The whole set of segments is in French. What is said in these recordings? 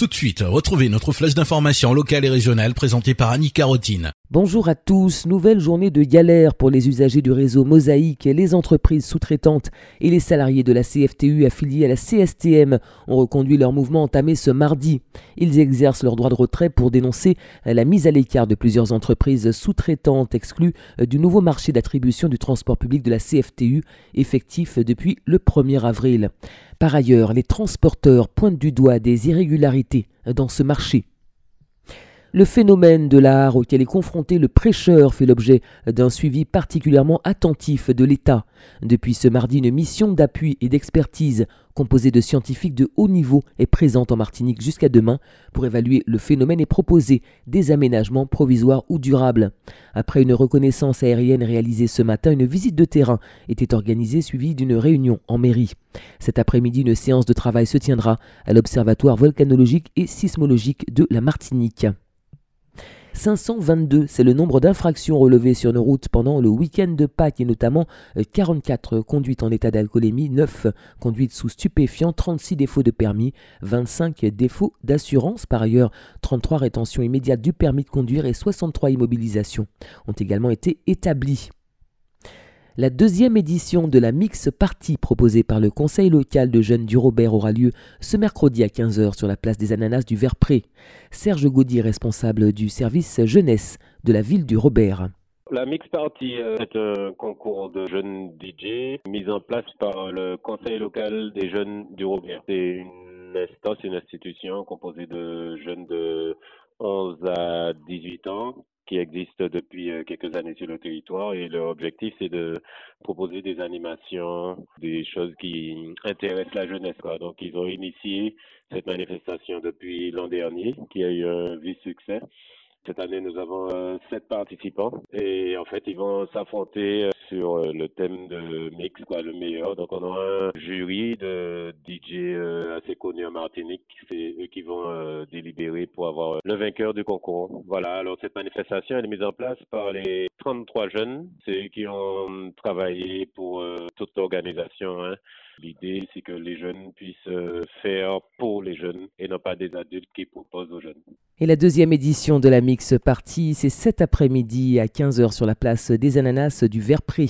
Tout de suite, retrouvez notre flèche d'information locale et régionale présentée par Annie Carotine. Bonjour à tous, nouvelle journée de galère pour les usagers du réseau Mosaïque, les entreprises sous-traitantes et les salariés de la CFTU affiliés à la CSTM ont reconduit leur mouvement entamé ce mardi. Ils exercent leur droit de retrait pour dénoncer la mise à l'écart de plusieurs entreprises sous-traitantes exclues du nouveau marché d'attribution du transport public de la CFTU effectif depuis le 1er avril. Par ailleurs, les transporteurs pointent du doigt des irrégularités dans ce marché. Le phénomène de l'art auquel est confronté le prêcheur fait l'objet d'un suivi particulièrement attentif de l'État. Depuis ce mardi, une mission d'appui et d'expertise composée de scientifiques de haut niveau est présente en Martinique jusqu'à demain pour évaluer le phénomène et proposer des aménagements provisoires ou durables. Après une reconnaissance aérienne réalisée ce matin, une visite de terrain était organisée suivie d'une réunion en mairie. Cet après-midi, une séance de travail se tiendra à l'Observatoire volcanologique et sismologique de la Martinique. 522, c'est le nombre d'infractions relevées sur nos routes pendant le week-end de Pâques et notamment 44 euh, conduites en état d'alcoolémie, 9 conduites sous stupéfiants, 36 défauts de permis, 25 défauts d'assurance. Par ailleurs, 33 rétentions immédiates du permis de conduire et 63 immobilisations ont également été établies. La deuxième édition de la Mix Party proposée par le Conseil local de jeunes du Robert aura lieu ce mercredi à 15h sur la place des Ananas du Verpré. Serge Gaudy, responsable du service jeunesse de la ville du Robert. La Mix Party est un concours de jeunes DJ mis en place par le Conseil local des jeunes du Robert. C'est une instance, une institution composée de jeunes de 11 à 18 ans qui existe depuis euh, quelques années sur le territoire et leur objectif c'est de proposer des animations, des choses qui intéressent la jeunesse. Donc ils ont initié cette manifestation depuis l'an dernier qui a eu un vif succès. Cette année, nous avons euh, sept participants et en fait, ils vont s'affronter euh, sur euh, le thème de mix, quoi, le meilleur. Donc, on a un jury de DJ assez connus en Martinique. C'est eux qui vont délibérer pour avoir le vainqueur du concours. Voilà. Alors, cette manifestation elle est mise en place par les 33 jeunes. C'est eux qui ont travaillé pour toute l'organisation. Hein. L'idée, c'est que les jeunes puissent faire pour les jeunes et non pas des adultes. Et la deuxième édition de la Mix Party, c'est cet après-midi à 15h sur la place des Ananas du Verpré.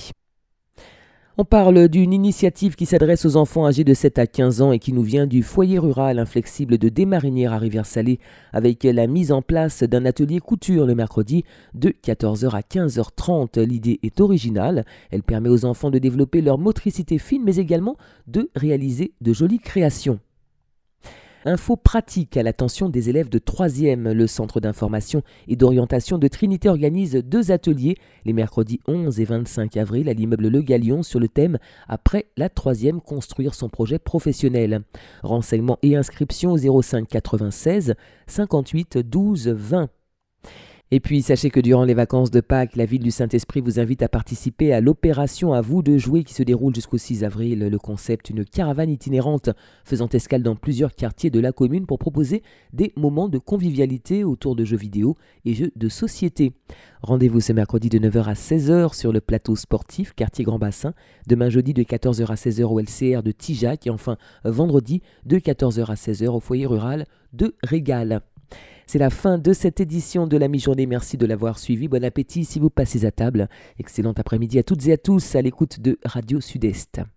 On parle d'une initiative qui s'adresse aux enfants âgés de 7 à 15 ans et qui nous vient du foyer rural inflexible de Desmarinières à Rivière-Salée avec la mise en place d'un atelier couture le mercredi de 14h à 15h30. L'idée est originale, elle permet aux enfants de développer leur motricité fine mais également de réaliser de jolies créations. Info pratique à l'attention des élèves de 3e. Le Centre d'information et d'orientation de Trinité organise deux ateliers les mercredis 11 et 25 avril à l'immeuble Le Galion sur le thème Après la 3e, construire son projet professionnel. Renseignements et inscriptions au 05 96 58 12 20. Et puis, sachez que durant les vacances de Pâques, la ville du Saint-Esprit vous invite à participer à l'opération À vous de jouer qui se déroule jusqu'au 6 avril. Le concept, une caravane itinérante faisant escale dans plusieurs quartiers de la commune pour proposer des moments de convivialité autour de jeux vidéo et jeux de société. Rendez-vous ce mercredi de 9h à 16h sur le plateau sportif quartier Grand Bassin, demain jeudi de 14h à 16h au LCR de Tijac et enfin vendredi de 14h à 16h au foyer rural de Régal. C'est la fin de cette édition de la mi-journée. Merci de l'avoir suivi. Bon appétit si vous passez à table. Excellent après-midi à toutes et à tous à l'écoute de Radio Sud-Est.